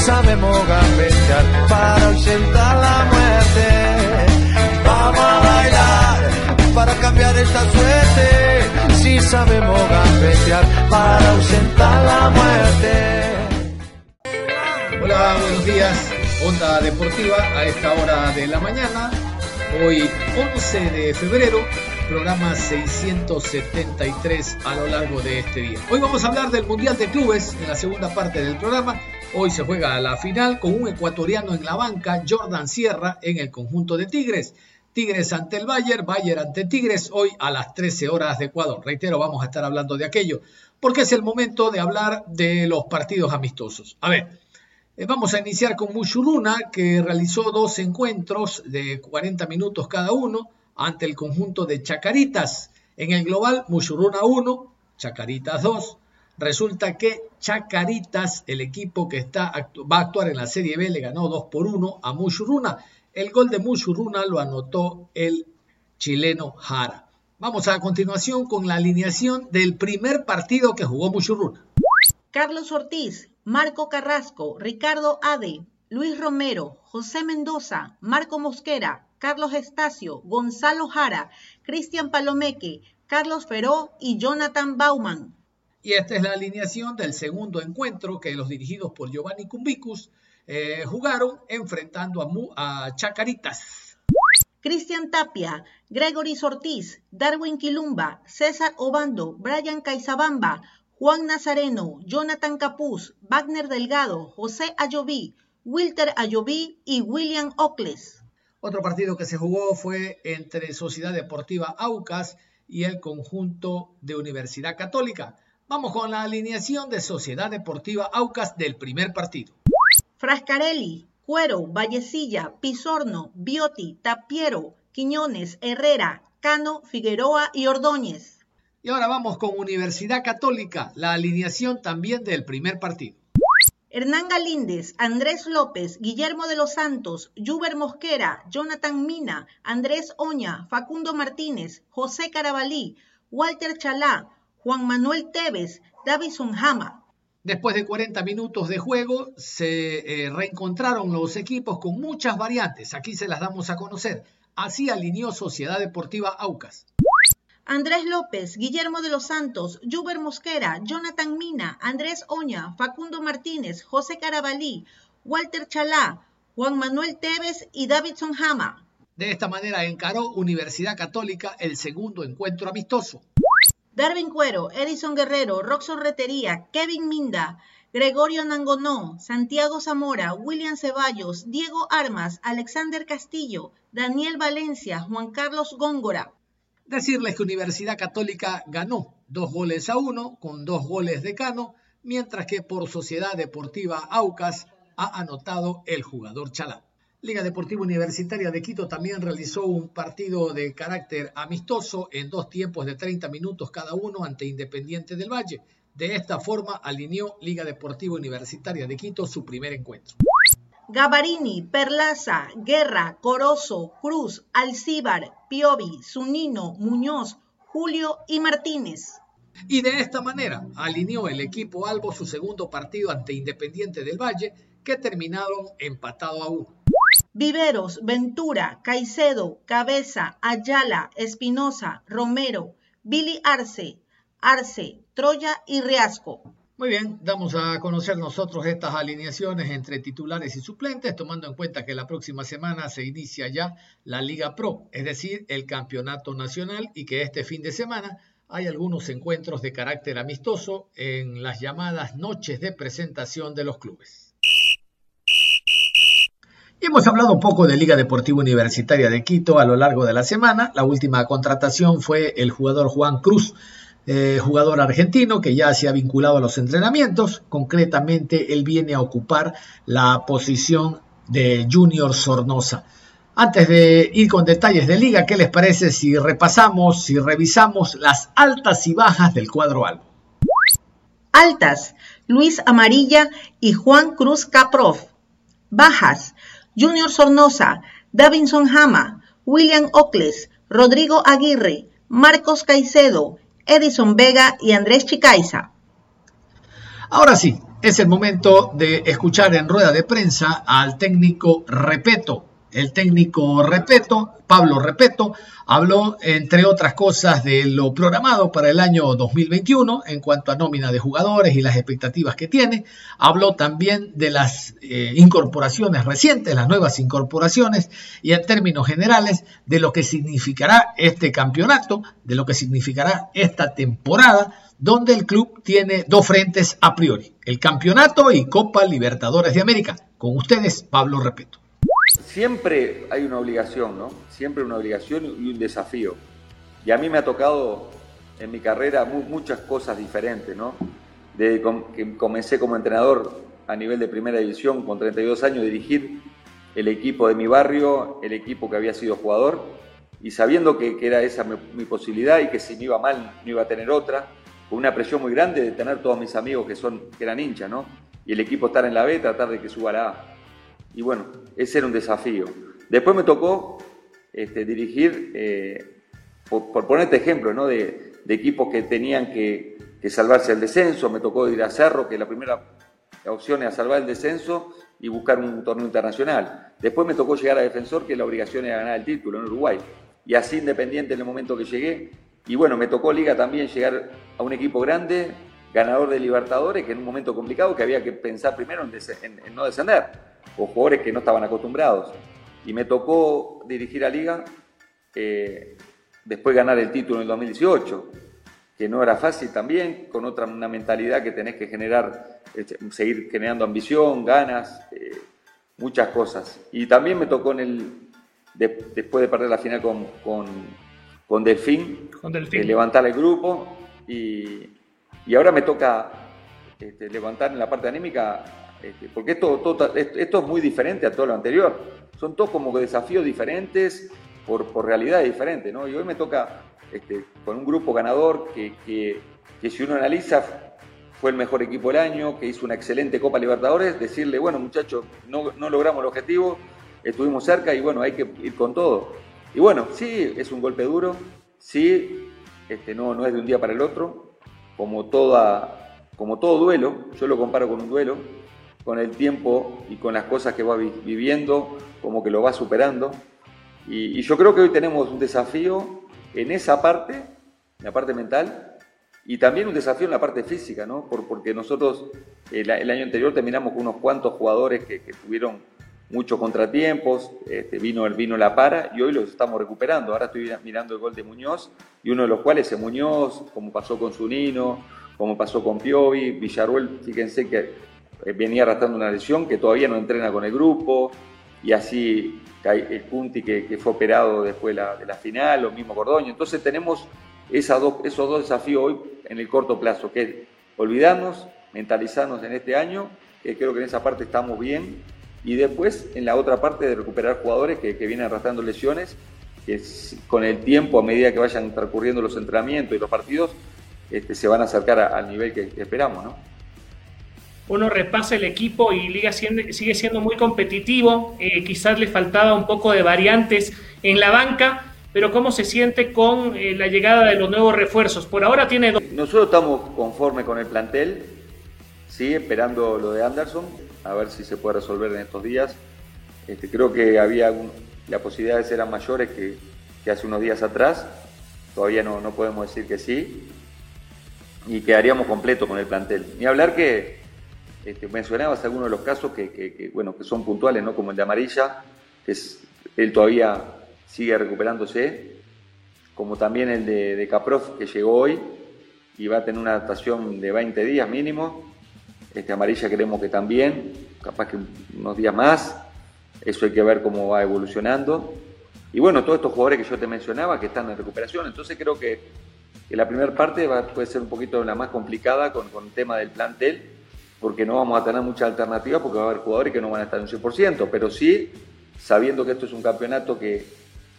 Sabemos gambetear para ausentar la muerte. Vamos a bailar para cambiar esta suerte. Si sabemos gambetear para ausentar la muerte. Hola, buenos días. Onda Deportiva a esta hora de la mañana. Hoy 11 de febrero programa 673 a lo largo de este día. Hoy vamos a hablar del Mundial de Clubes en la segunda parte del programa. Hoy se juega la final con un ecuatoriano en la banca, Jordan Sierra, en el conjunto de Tigres. Tigres ante el Bayern, Bayern ante Tigres, hoy a las 13 horas de Ecuador. Reitero, vamos a estar hablando de aquello, porque es el momento de hablar de los partidos amistosos. A ver, eh, vamos a iniciar con Mushuruna, que realizó dos encuentros de 40 minutos cada uno ante el conjunto de Chacaritas. En el global, Mushuruna 1, Chacaritas 2. Resulta que Chacaritas, el equipo que está, va a actuar en la Serie B, le ganó 2 por 1 a Mushuruna. El gol de Mushuruna lo anotó el chileno Jara. Vamos a continuación con la alineación del primer partido que jugó Mushuruna. Carlos Ortiz, Marco Carrasco, Ricardo Ade, Luis Romero, José Mendoza, Marco Mosquera, Carlos Estacio, Gonzalo Jara, Cristian Palomeque, Carlos Feró y Jonathan Bauman. Y esta es la alineación del segundo encuentro que los dirigidos por Giovanni Cumbicus eh, jugaron enfrentando a, a Chacaritas. Cristian Tapia, Gregory Ortiz, Darwin Quilumba, César Obando, Brian Caizabamba, Juan Nazareno, Jonathan Capuz, Wagner Delgado, José Ayoví, Wilter Ayoví y William Ocles. Otro partido que se jugó fue entre Sociedad Deportiva Aucas y el conjunto de Universidad Católica. Vamos con la alineación de Sociedad Deportiva Aucas del primer partido. Frascarelli, Cuero, Vallecilla, Pisorno, Bioti, Tapiero, Quiñones, Herrera, Cano, Figueroa y Ordóñez. Y ahora vamos con Universidad Católica, la alineación también del primer partido. Hernán Galíndez, Andrés López, Guillermo de los Santos, Juber Mosquera, Jonathan Mina, Andrés Oña, Facundo Martínez, José Carabalí, Walter Chalá, Juan Manuel Tevez, Davison Hama. Después de 40 minutos de juego, se eh, reencontraron los equipos con muchas variantes. Aquí se las damos a conocer. Así alineó Sociedad Deportiva Aucas. Andrés López, Guillermo de los Santos, Juber Mosquera, Jonathan Mina, Andrés Oña, Facundo Martínez, José Carabalí, Walter Chalá, Juan Manuel Tevez y Davidson Hama. De esta manera encaró Universidad Católica el segundo encuentro amistoso. Darwin Cuero, Edison Guerrero, Roxon Retería, Kevin Minda, Gregorio Nangonó, Santiago Zamora, William Ceballos, Diego Armas, Alexander Castillo, Daniel Valencia, Juan Carlos Góngora. Decirles que Universidad Católica ganó dos goles a uno con dos goles de Cano, mientras que por Sociedad Deportiva Aucas ha anotado el jugador Chalá. Liga Deportiva Universitaria de Quito también realizó un partido de carácter amistoso en dos tiempos de 30 minutos cada uno ante Independiente del Valle. De esta forma alineó Liga Deportiva Universitaria de Quito su primer encuentro. Gabarini, Perlaza, Guerra, Corozo, Cruz, Alcíbar, Piovi, Zunino, Muñoz, Julio y Martínez. Y de esta manera alineó el equipo Albo su segundo partido ante Independiente del Valle, que terminaron empatado a uno. Viveros, Ventura, Caicedo, Cabeza, Ayala, Espinosa, Romero, Billy Arce, Arce, Troya y Riasco. Muy bien, damos a conocer nosotros estas alineaciones entre titulares y suplentes, tomando en cuenta que la próxima semana se inicia ya la Liga Pro, es decir, el campeonato nacional, y que este fin de semana hay algunos encuentros de carácter amistoso en las llamadas noches de presentación de los clubes. Hemos hablado un poco de Liga Deportiva Universitaria de Quito a lo largo de la semana. La última contratación fue el jugador Juan Cruz, eh, jugador argentino que ya se ha vinculado a los entrenamientos. Concretamente, él viene a ocupar la posición de Junior Sornosa. Antes de ir con detalles de liga, ¿qué les parece si repasamos, si revisamos las altas y bajas del cuadro albo? Altas, Luis Amarilla y Juan Cruz Caprof. Bajas, Junior Sornosa, Davinson Hama, William Ocles, Rodrigo Aguirre, Marcos Caicedo, Edison Vega y Andrés Chicaiza. Ahora sí, es el momento de escuchar en rueda de prensa al técnico Repeto, el técnico Repeto, Pablo Repeto, habló, entre otras cosas, de lo programado para el año 2021 en cuanto a nómina de jugadores y las expectativas que tiene. Habló también de las eh, incorporaciones recientes, las nuevas incorporaciones y en términos generales de lo que significará este campeonato, de lo que significará esta temporada, donde el club tiene dos frentes a priori, el campeonato y Copa Libertadores de América. Con ustedes, Pablo Repeto. Siempre hay una obligación, ¿no? Siempre una obligación y un desafío. Y a mí me ha tocado en mi carrera muchas cosas diferentes, ¿no? Desde que comencé como entrenador a nivel de primera división con 32 años, dirigir el equipo de mi barrio, el equipo que había sido jugador, y sabiendo que, era esa mi, posibilidad y que si me iba mal no iba a tener otra, con una presión muy grande de tener todos mis amigos que, son, que eran hinchas, ¿no? Y el equipo estar en la B, tratar de que suba la A. Y bueno, ese era un desafío. Después me tocó este, dirigir, eh, por, ponerte ejemplo, ¿no? de, equipos que tenían que, salvarse el descenso. Me tocó ir a Cerro, que la primera opción era salvar el descenso y buscar un torneo internacional. Después me tocó llegar a Defensor, que la obligación era ganar el título en Uruguay. Y así Independiente en el momento que llegué. Y bueno, me tocó Liga también llegar a un equipo grande, ganador de Libertadores, que en un momento complicado que había que pensar primero en no descender o jugadores que no estaban acostumbrados. Y me tocó dirigir a Liga, eh, después ganar el título en el 2018, que no era fácil también, con otra una mentalidad que tenés que generar, este, seguir generando ambición, ganas, eh, muchas cosas. Y también me tocó en el, después de perder la final con, con, Delfín, eh, levantar el grupo y, y ahora me toca este, levantar en la parte anímica este, porque esto, esto es muy diferente a todo lo anterior. Son todos como desafíos diferentes por, por realidades diferentes. ¿no? Y hoy me toca este, con un grupo ganador que, que, si uno analiza fue el mejor equipo del año, que hizo una excelente Copa Libertadores, decirle, bueno muchachos, no, no logramos el objetivo, estuvimos cerca y bueno, hay que ir con todo. Y bueno, sí, es un golpe duro, sí, este, no, no es de un día para el otro, como, toda, como todo duelo, yo lo comparo con un duelo, con el tiempo y con las cosas que va viviendo, como que lo va superando. Y, yo creo que hoy tenemos un desafío en esa parte, en la parte mental, y también un desafío en la parte física, ¿no? Por, porque nosotros el, año anterior terminamos con unos cuantos jugadores que, tuvieron muchos contratiempos, este, vino, vino la para y hoy los estamos recuperando. Ahora estoy mirando el gol de Muñoz y uno de los cuales es Muñoz, como pasó con Zunino, como pasó con Piovi, Villarruel, fíjense que eh, venía arrastrando una lesión que todavía no entrena con el grupo, y así el Punti que, fue operado después de la, final, lo mismo Cordoño. Entonces tenemos esos dos desafíos hoy en el corto plazo, que es olvidarnos, mentalizarnos en este año, que creo que en esa parte estamos bien, y después en la otra parte de recuperar jugadores que, vienen arrastrando lesiones, que con el tiempo, a medida que vayan transcurriendo los entrenamientos y los partidos, este, se van a acercar al nivel que, que esperamos, ¿no? Uno repasa el equipo y Liga sigue siendo muy competitivo, eh, quizás le faltaba un poco de variantes en la banca, pero ¿cómo se siente con eh, la llegada de los nuevos refuerzos? Por ahora tiene dos. Nosotros estamos conformes con el plantel, sí, esperando lo de Anderson, a ver si se puede resolver en estos días. Este, creo que había las posibilidades eran mayores que, que, hace unos días atrás, todavía no, no podemos decir que sí, y quedaríamos completos con el plantel. Ni hablar que este, mencionabas algunos de los casos que, bueno, que son puntuales, ¿no? como el de Amarilla, que él todavía sigue recuperándose, como también el de, de Caprof, que llegó hoy y va a tener una adaptación de 20 días mínimo. Este, Amarilla queremos que también, capaz que unos días más. eso hay que ver cómo va evolucionando. Y bueno, todos estos jugadores que yo te mencionaba que están en recuperación, entonces creo que, la primera parte puede ser un poquito la más complicada con, con el tema del plantel, porque no vamos a tener muchas alternativas porque va a haber jugadores que no van a estar en un 100%, pero sí sabiendo que esto es un campeonato que,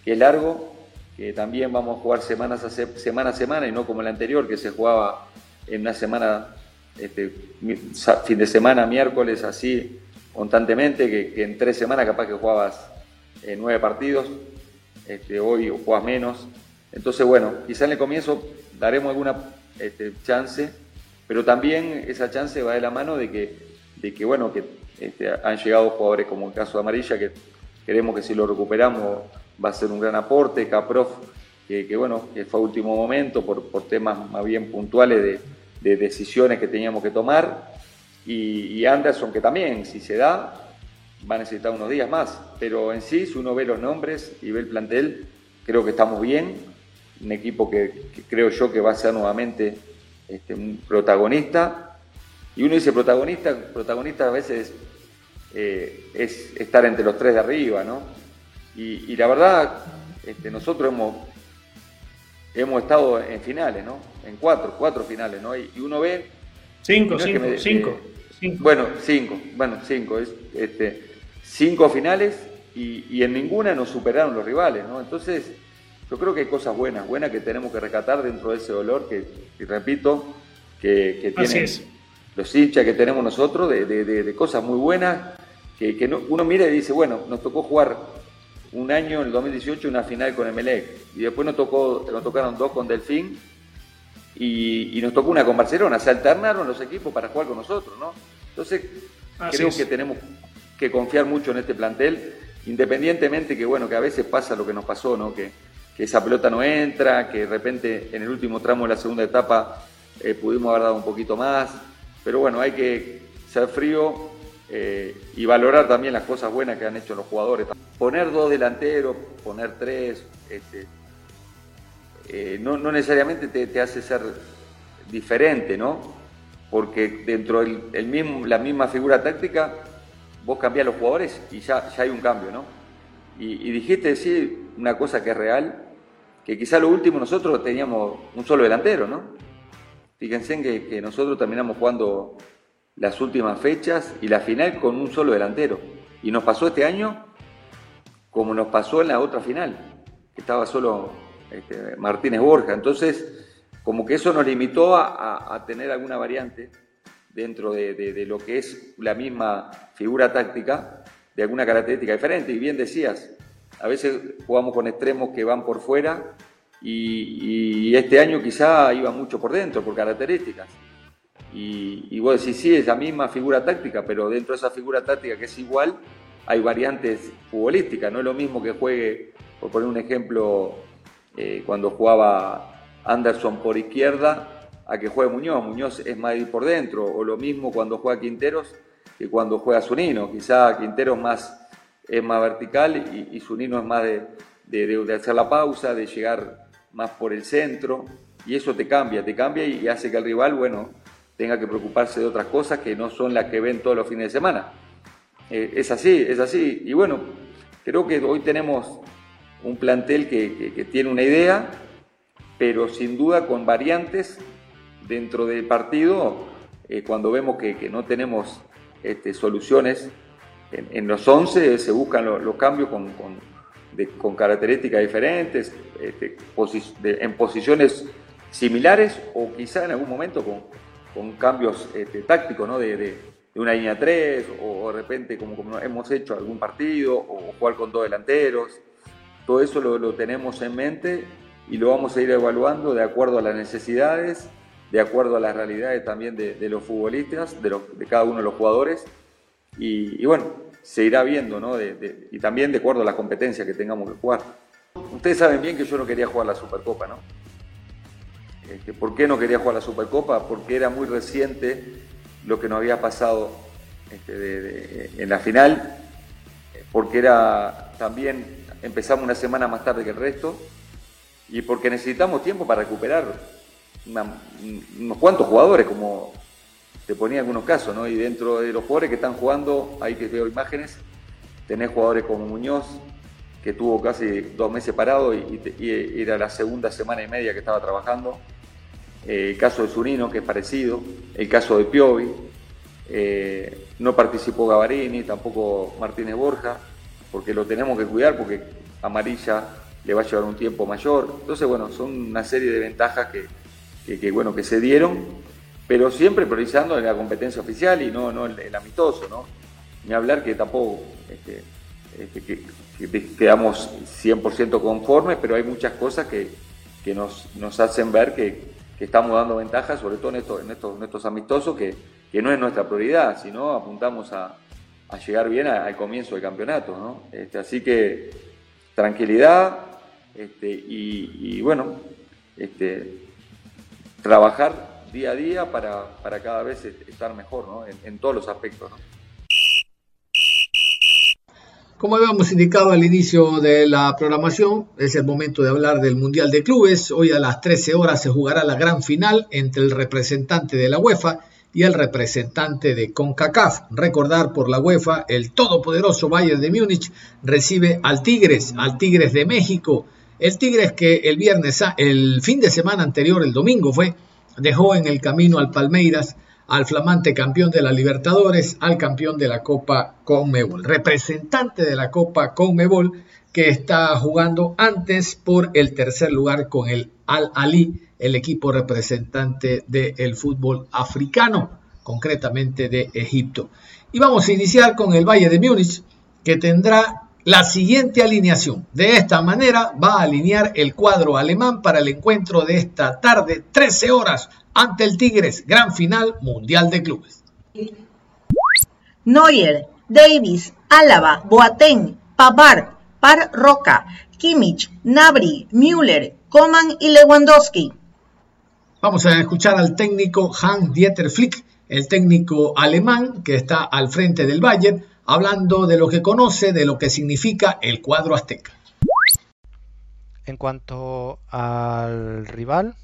que es largo, que también vamos a jugar semanas a semana a semana y no como el anterior que se jugaba en una semana, este, fin de semana, miércoles, así constantemente, que, en tres semanas capaz que jugabas eh, nueve partidos, este, hoy juegas menos. Entonces, bueno, quizá en el comienzo daremos alguna este, chance, pero también esa chance va de la mano de que, de que bueno, que este, han llegado jugadores como el caso de Amarilla, que queremos que si lo recuperamos va a ser un gran aporte, Caprof, que, bueno, que fue a último momento por, por temas más bien puntuales de, de decisiones que teníamos que tomar, y, Anderson, que también, si se da, va a necesitar unos días más. Pero en sí, si uno ve los nombres y ve el plantel, creo que estamos bien. Un equipo que, creo yo que va a ser nuevamente este, un protagonista. Y uno dice protagonista, protagonista a veces eh, es estar entre los tres de arriba, ¿no? Y, la verdad, este, nosotros hemos, hemos estado en finales, ¿no? En cuatro, cuatro finales, ¿no? Y, uno ve... Cinco, cinco, cinco. Bueno, cinco, bueno, cinco, es, este, cinco finales y, en ninguna nos superaron los rivales, ¿no? Entonces, yo creo que hay cosas buenas, buenas que tenemos que rescatar dentro de ese dolor que, y repito, que, tienen los hinchas que tenemos nosotros, de, cosas muy buenas, que, uno mira y dice, bueno, nos tocó jugar un año en el 2018 una final con Emelec y después nos, tocó, nos tocaron dos con Delfín y, nos tocó una con Barcelona, se alternaron los equipos para jugar con nosotros, ¿no? Entonces, creo que tenemos que confiar mucho en este plantel, independientemente que, bueno, que a veces pasa lo que nos pasó, ¿no? Que, esa pelota no entra, que de repente en el último tramo de la segunda etapa eh, pudimos haber dado un poquito más, pero bueno, hay que ser frío eh, y valorar también las cosas buenas que han hecho los jugadores. Poner dos delanteros, poner tres, este, eh, no, necesariamente te, hace ser diferente, ¿no? porque dentro mismo, la misma figura táctica, vos cambiás los jugadores y ya, ya hay un cambio, ¿no? Y, dijiste decir una cosa que es real, que quizá lo último nosotros teníamos un solo delantero, ¿no? Fíjense que, que nosotros terminamos jugando las últimas fechas y la final con un solo delantero. Y nos pasó este año como nos pasó en la otra final, que estaba solo este, Martínez Borja. Entonces, como que eso nos limitó a, tener alguna variante dentro de, lo que es la misma figura táctica de alguna característica diferente. Y bien decías, a veces jugamos con extremos que van por fuera y, este año quizá iba mucho por dentro, por características. Y, y vos decís, sí, es la misma figura táctica, pero dentro de esa figura táctica que es igual, hay variantes futbolísticas. No es lo mismo que juegue, por poner un ejemplo, eh, cuando jugaba Anderson por izquierda a que juegue Muñoz. Muñoz es más por dentro, o lo mismo cuando juega Quinteros que cuando juega Zunino. Quizá Quinteros más, es más vertical y, y Zunino es más de, de, hacer la pausa, de llegar más por el centro, y eso te cambia, te cambia y, hace que el rival, bueno, tenga que preocuparse de otras cosas que no son las que ven todos los fines de semana. Eh, es así, es así. Y bueno, creo que hoy tenemos un plantel que tiene una idea, pero sin duda con variantes dentro del partido, eh, cuando vemos que, no tenemos este, soluciones en, los 11, se buscan los cambios con, con, características diferentes, este, en posiciones similares o quizá en algún momento con, cambios este, tácticos, ¿no? de, una línea 3 o de repente como, como, hemos hecho algún partido o jugar con dos delanteros. Todo eso lo, lo tenemos en mente y lo vamos a ir evaluando de acuerdo a las necesidades, de acuerdo a las realidades también de, los futbolistas, de, de, cada uno de los jugadores. Y, bueno, se irá viendo, ¿no? y también de acuerdo a las competencias que tengamos que jugar. Ustedes saben bien que yo no quería jugar la Supercopa, ¿no? Este, ¿Por qué no quería jugar la Supercopa? Porque era muy reciente lo que nos había pasado este, en la final, porque era también empezamos una semana más tarde que el resto y porque necesitamos tiempo para recuperar unos cuantos jugadores, como te ponía algunos casos, ¿no? Y dentro de los jugadores que están jugando, ahí que veo imágenes, tenés jugadores como Muñoz, que tuvo casi dos meses parado y, era la segunda semana y media que estaba trabajando. Eh, el caso de Zunino, que es parecido. El caso de Piovi. Eh, no participó Gavarini, tampoco Martínez Borja, porque lo tenemos que cuidar, porque amarilla le va a llevar un tiempo mayor. Entonces, bueno, son una serie de ventajas que, bueno, que se dieron, pero siempre priorizando en la competencia oficial y no, no el, amistoso, ¿no? Ni hablar que tampoco este, este, que, quedamos 100% conformes, pero hay muchas cosas que, nos, nos, hacen ver que, estamos dando ventajas, sobre todo en estos, en estos, estos amistosos, que, no es nuestra prioridad, sino apuntamos a, llegar bien al comienzo del campeonato. ¿no? Este, así que tranquilidad este, y, bueno, este, trabajar día a día para, cada vez estar mejor ¿no? en, todos los aspectos. Como habíamos indicado al inicio de la programación, es el momento de hablar del Mundial de Clubes. Hoy a las 13 horas se jugará la gran final entre el representante de la UEFA y el representante de CONCACAF. Recordar por la UEFA, el todopoderoso Bayern de Múnich recibe al Tigres, al Tigres de México. El Tigres que el viernes, el fin de semana anterior, el domingo fue, dejó en el camino al Palmeiras al flamante campeón de la Libertadores, al campeón de la Copa Conmebol, representante de la Copa Conmebol que está jugando antes por el tercer lugar con el Al Ali, el equipo representante del fútbol africano, concretamente de Egipto. Y vamos a iniciar con el Valle de Múnich, que tendrá la siguiente alineación. De esta manera va a alinear el cuadro alemán para el encuentro de esta tarde, 13 horas, ante el Tigres, gran final mundial de clubes. Neuer, Davis, Álava, Boateng, Pavar, Par Roca, Kimmich, Nabri, Müller, Coman y Lewandowski. Vamos a escuchar al técnico Hans-Dieter Flick, el técnico alemán que está al frente del Bayern, hablando de lo que conoce, de lo que significa el cuadro azteca. En cuanto al rival,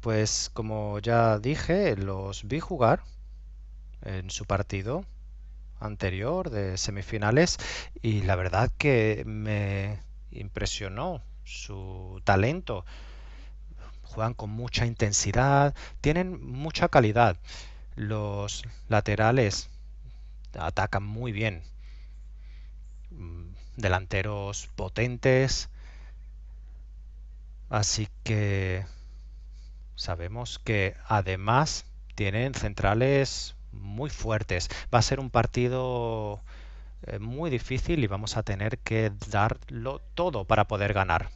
pues como ya dije, los vi jugar en su partido anterior de semifinales y la verdad que me impresionó su talento. Juegan con mucha intensidad, tienen mucha calidad. Los laterales atacan muy bien. Delanteros potentes. Así que sabemos que además tienen centrales muy fuertes. Va a ser un partido eh, muy difícil y vamos a tener que darlo todo para poder ganar.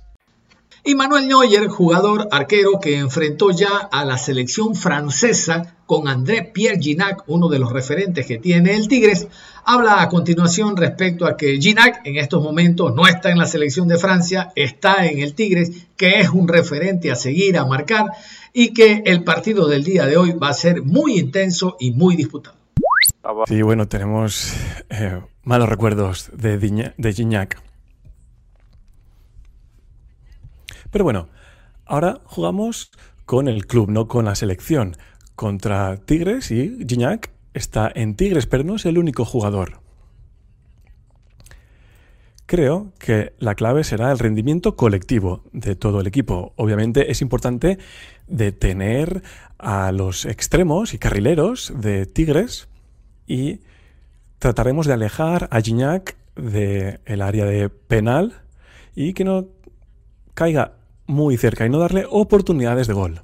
Y Manuel Neuer, jugador arquero que enfrentó ya a la selección francesa con André Pierre Ginac, uno de los referentes que tiene el Tigres, habla a continuación respecto a que Ginac en estos momentos no está en la selección de Francia, está en el Tigres, que es un referente a seguir, a marcar, y que el partido del día de hoy va a ser muy intenso y muy disputado. Sí, bueno, tenemos eh, malos recuerdos de, de Gignac. Pero bueno, ahora jugamos con el club, no con la selección. Contra Tigres y Gignac está en Tigres, pero no es el único jugador. Creo que la clave será el rendimiento colectivo de todo el equipo. Obviamente es importante detener a los extremos y carrileros de Tigres y trataremos de alejar a Gignac del área de penal y que no caiga muy cerca y no darle oportunidades de gol.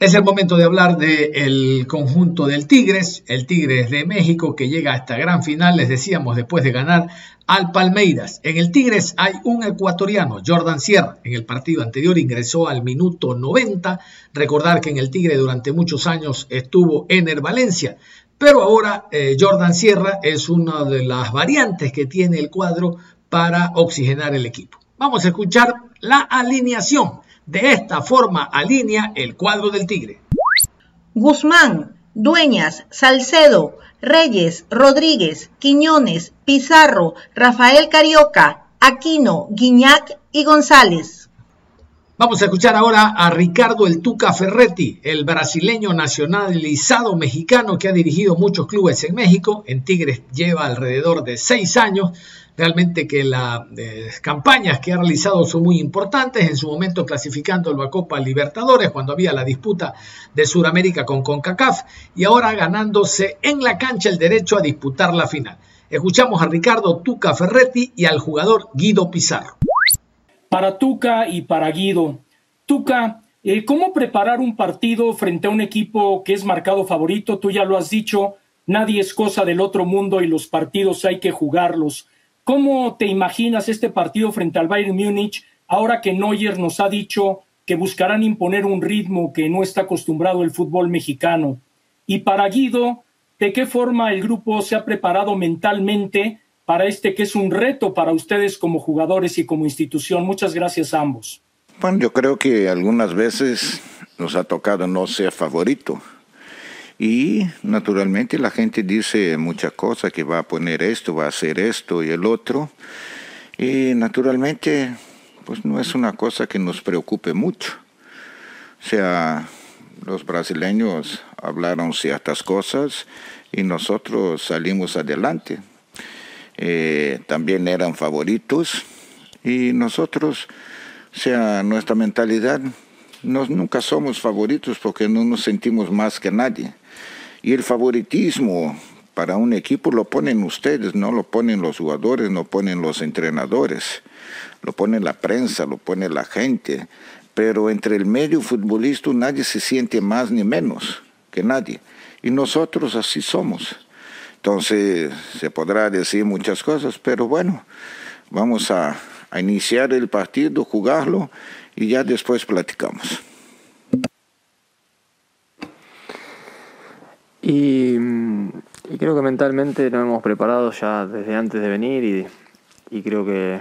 Es el momento de hablar del conjunto del Tigres, el Tigres de México que llega a esta gran final, les decíamos, después de ganar al Palmeiras. En el Tigres hay un ecuatoriano, Jordan Sierra. En el partido anterior ingresó al minuto 90. Recordar que en el Tigre durante muchos años estuvo Ener Valencia. Pero ahora eh, Jordan Sierra es una de las variantes que tiene el cuadro para oxigenar el equipo. Vamos a escuchar la alineación. De esta forma alinea el cuadro del Tigre. Guzmán, Dueñas, Salcedo, Reyes, Rodríguez, Quiñones, Pizarro, Rafael Carioca, Aquino, Guiñac y González. Vamos a escuchar ahora a Ricardo El Tuca Ferretti, el brasileño nacionalizado mexicano que ha dirigido muchos clubes en México. En Tigres lleva alrededor de seis años. Realmente que las eh, campañas que ha realizado son muy importantes. En su momento clasificando la Copa Libertadores cuando había la disputa de Sudamérica con CONCACAF y ahora ganándose en la cancha el derecho a disputar la final. Escuchamos a Ricardo Tuca Ferretti y al jugador Guido Pizarro. Para Tuca y para Guido. Tuca, eh, ¿cómo preparar un partido frente a un equipo que es marcado favorito? Tú ya lo has dicho, nadie es cosa del otro mundo y los partidos hay que jugarlos. ¿Cómo te imaginas este partido frente al Bayern Múnich ahora que Neuer nos ha dicho que buscarán imponer un ritmo que no está acostumbrado el fútbol mexicano? Y para Guido, ¿de qué forma el grupo se ha preparado mentalmente para este que es un reto para ustedes como jugadores y como institución. Muchas gracias a ambos. Bueno, yo creo que algunas veces nos ha tocado no ser favorito. Y naturalmente la gente dice muchas cosas, que va a poner esto, va a hacer esto y el otro. Y naturalmente, pues no es una cosa que nos preocupe mucho. O sea, los brasileños hablaron ciertas cosas y nosotros salimos adelante. Eh, también eran favoritos y nosotros, o sea, nuestra mentalidad, nunca somos favoritos porque no nos sentimos más que nadie. Y el favoritismo para un equipo lo ponen ustedes, no lo ponen los jugadores, no ponen los entrenadores, lo pone la prensa, lo pone la gente. Pero entre el medio futbolista nadie se siente más ni menos que nadie. Y nosotros así somos. Entonces se podrá decir muchas cosas, pero bueno, vamos a, iniciar el partido, jugarlo y ya después platicamos. Y, creo que mentalmente nos hemos preparado ya desde antes de venir y, creo que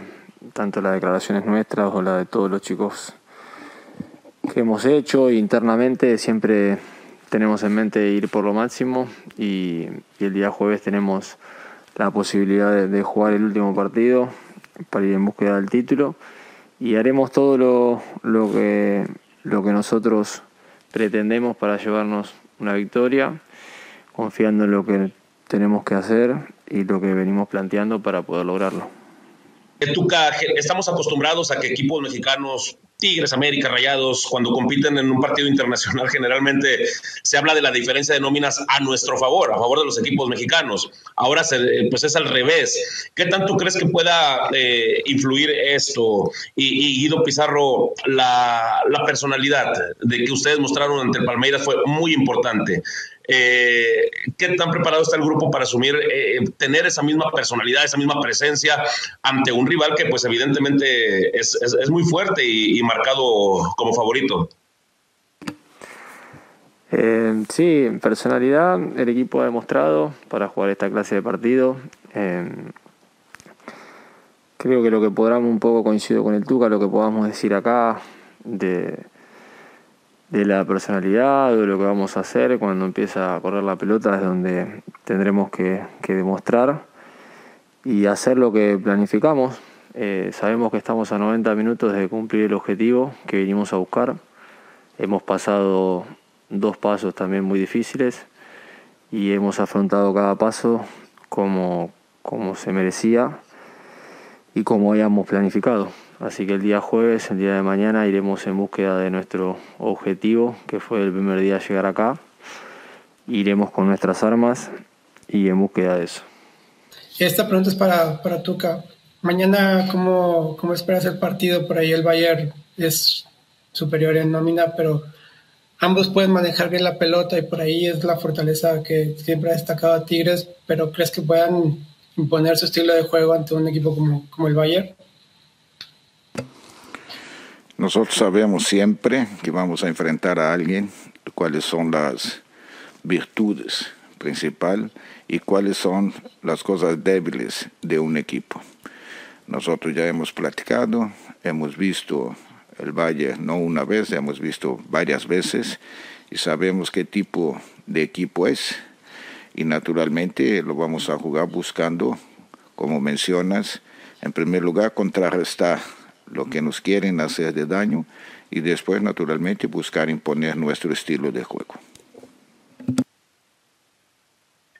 tanto las declaraciones nuestras o las de todos los chicos que hemos hecho internamente siempre tenemos en mente ir por lo máximo y, el día jueves tenemos la posibilidad de, jugar el último partido para ir en búsqueda del título. Y haremos todo lo, lo, que, lo que nosotros pretendemos para llevarnos una victoria, confiando en lo que tenemos que hacer y lo que venimos planteando para poder lograrlo. Tuca, estamos acostumbrados a que equipos mexicanos Tigres, América, Rayados, cuando compiten en un partido internacional, generalmente se habla de la diferencia de nóminas a nuestro favor, a favor de los equipos mexicanos. Ahora pues es al revés. ¿Qué tanto crees que pueda eh, influir esto? Y, Guido Pizarro, la, la personalidad de que ustedes mostraron ante el Palmeiras fue muy importante. Eh, ¿Qué tan preparado está el grupo para asumir, eh, tener esa misma personalidad, esa misma presencia ante un rival que pues evidentemente es, muy fuerte y, marcado como favorito? Eh, sí, personalidad el equipo ha demostrado para jugar esta clase de partido. creo que lo que podamos un poco coincido con el Tuca, lo que podamos decir acá de de la personalidad de lo que vamos a hacer cuando empieza a correr la pelota es donde tendremos que, demostrar y hacer lo que planificamos. Eh, sabemos que estamos a 90 minutos de cumplir el objetivo que vinimos a buscar. Hemos pasado dos pasos también muy difíciles y hemos afrontado cada paso como, como se merecía y como habíamos planificado. Así que el día jueves, el día de mañana, iremos en búsqueda de nuestro objetivo, que fue el primer día llegar acá. Iremos con nuestras armas y en búsqueda de eso. Esta pregunta es para, para Tuca. Mañana, ¿cómo, ¿cómo esperas el partido? Por ahí el Bayern es superior en nómina, pero ambos pueden manejar bien la pelota y por ahí es la fortaleza que siempre ha destacado a Tigres, pero ¿crees que puedan imponer su estilo de juego ante un equipo como, como el Bayern? Nosotros sabemos siempre que vamos a enfrentar a alguien, cuáles son las virtudes principales y cuáles son las cosas débiles de un equipo. Nosotros ya hemos platicado, hemos visto el Valle no una vez, hemos visto varias veces y sabemos qué tipo de equipo es y naturalmente lo vamos a jugar buscando, como mencionas, en primer lugar contrarrestar lo que nos quieren hacer de daño y después naturalmente buscar imponer nuestro estilo de juego.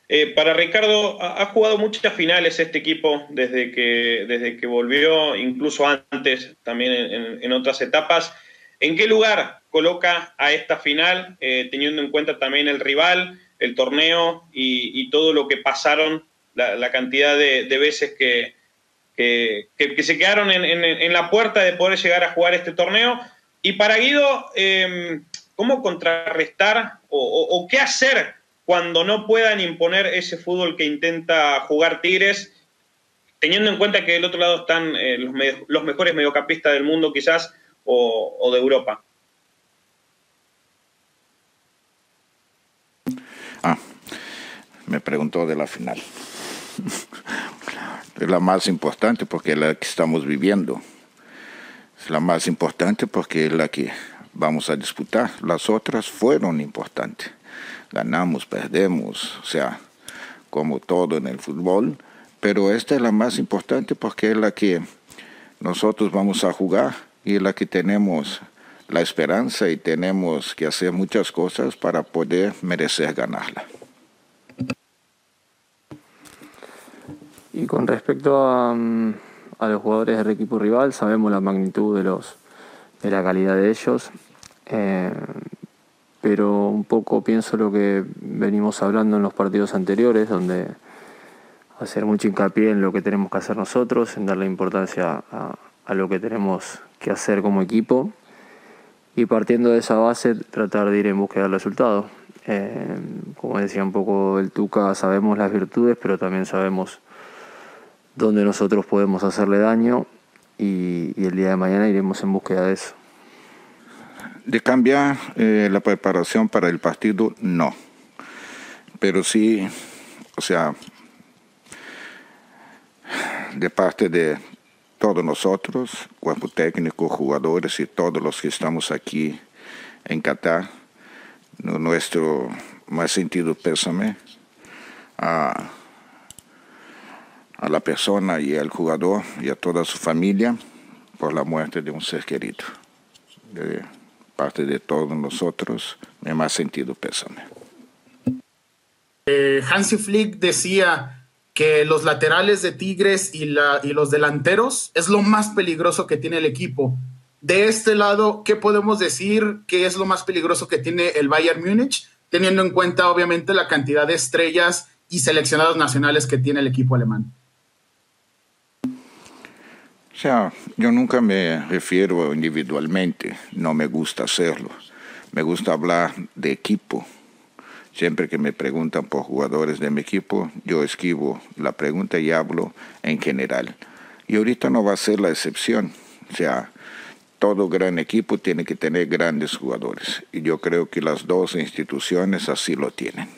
Eh, para Ricardo, ha, jugado muchas finales este equipo desde que, desde que volvió, incluso antes, también en, otras etapas. ¿En qué lugar coloca a esta final, eh, teniendo en cuenta también el rival, el torneo y, todo lo que pasaron, la, cantidad de, veces que, que, se quedaron en, la puerta de poder llegar a jugar este torneo? Y para Guido, em, ¿cómo contrarrestar o qué hacer cuando no puedan imponer ese fútbol que intenta jugar Tigres, teniendo en cuenta que del otro lado están eh, los, mejores mediocampistas del mundo quizás o, de Europa. Ah, me preguntó de la final. es la más importante porque es la que estamos viviendo. Es la más importante porque es la que vamos a disputar. Las otras fueron importantes ganamos, perdemos, o sea, como todo en el fútbol, pero esta es la más importante porque es la que nosotros vamos a jugar y es la que tenemos la esperanza y tenemos que hacer muchas cosas para poder merecer ganarla. Y con respecto a, mm, los jugadores del equipo rival, sabemos la magnitud de los de la calidad de ellos. Eh, pero un poco pienso lo que venimos hablando en los partidos anteriores, donde hacer mucho hincapié en lo que tenemos que hacer nosotros, en darle importancia a, lo que tenemos que hacer como equipo y partiendo de esa base tratar de ir en búsqueda del resultado. Eh, como decía un poco el Tuca, sabemos las virtudes, pero también sabemos dónde nosotros podemos hacerle daño y el día de mañana iremos en búsqueda de eso. De cambiar eh, la preparación para el partido, no. Pero sí, o sea, de parte de todos nosotros, cuerpo técnico, jugadores y todos los que estamos aquí en Qatar, nuestro más sentido pésame a, a la persona y al jugador y a toda su familia por la muerte de un ser querido parte de todos nosotros, me más sentido pésame. Eh, Hansi Flick decía que los laterales de Tigres y, la, y los delanteros es lo más peligroso que tiene el equipo. De este lado, ¿qué podemos decir que es lo más peligroso que tiene el Bayern Múnich, teniendo en cuenta obviamente la cantidad de estrellas y seleccionados nacionales que tiene el equipo alemán? O sea, yo nunca me refiero individualmente, no me gusta hacerlo. Me gusta hablar de equipo. Siempre que me preguntan por jugadores de mi equipo, yo esquivo la pregunta y hablo en general. Y ahorita no va a ser la excepción. O sea, todo gran equipo tiene que tener grandes jugadores. Y yo creo que las dos instituciones así lo tienen.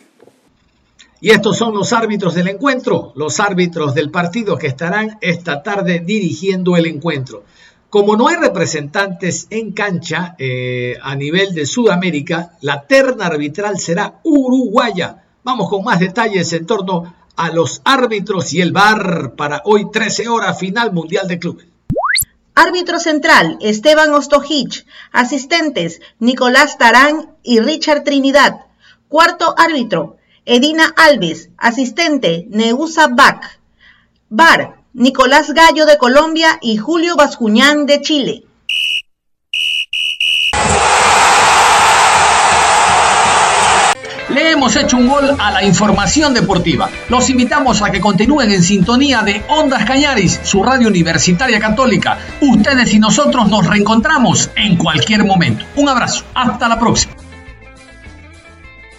Y estos son los árbitros del encuentro, los árbitros del partido que estarán esta tarde dirigiendo el encuentro. Como no hay representantes en cancha eh, a nivel de Sudamérica, la terna arbitral será uruguaya. Vamos con más detalles en torno a los árbitros y el VAR para hoy 13 horas final Mundial de Clubes. Árbitro central, Esteban Ostojich. Asistentes, Nicolás Tarán y Richard Trinidad. Cuarto árbitro, Edina Alves, asistente, Neusa Bach. Bar, Nicolás Gallo de Colombia y Julio Bascuñán de Chile. Le hemos hecho un gol a la información deportiva. Los invitamos a que continúen en sintonía de Ondas Cañaris, su radio universitaria católica. Ustedes y nosotros nos reencontramos en cualquier momento. Un abrazo. Hasta la próxima.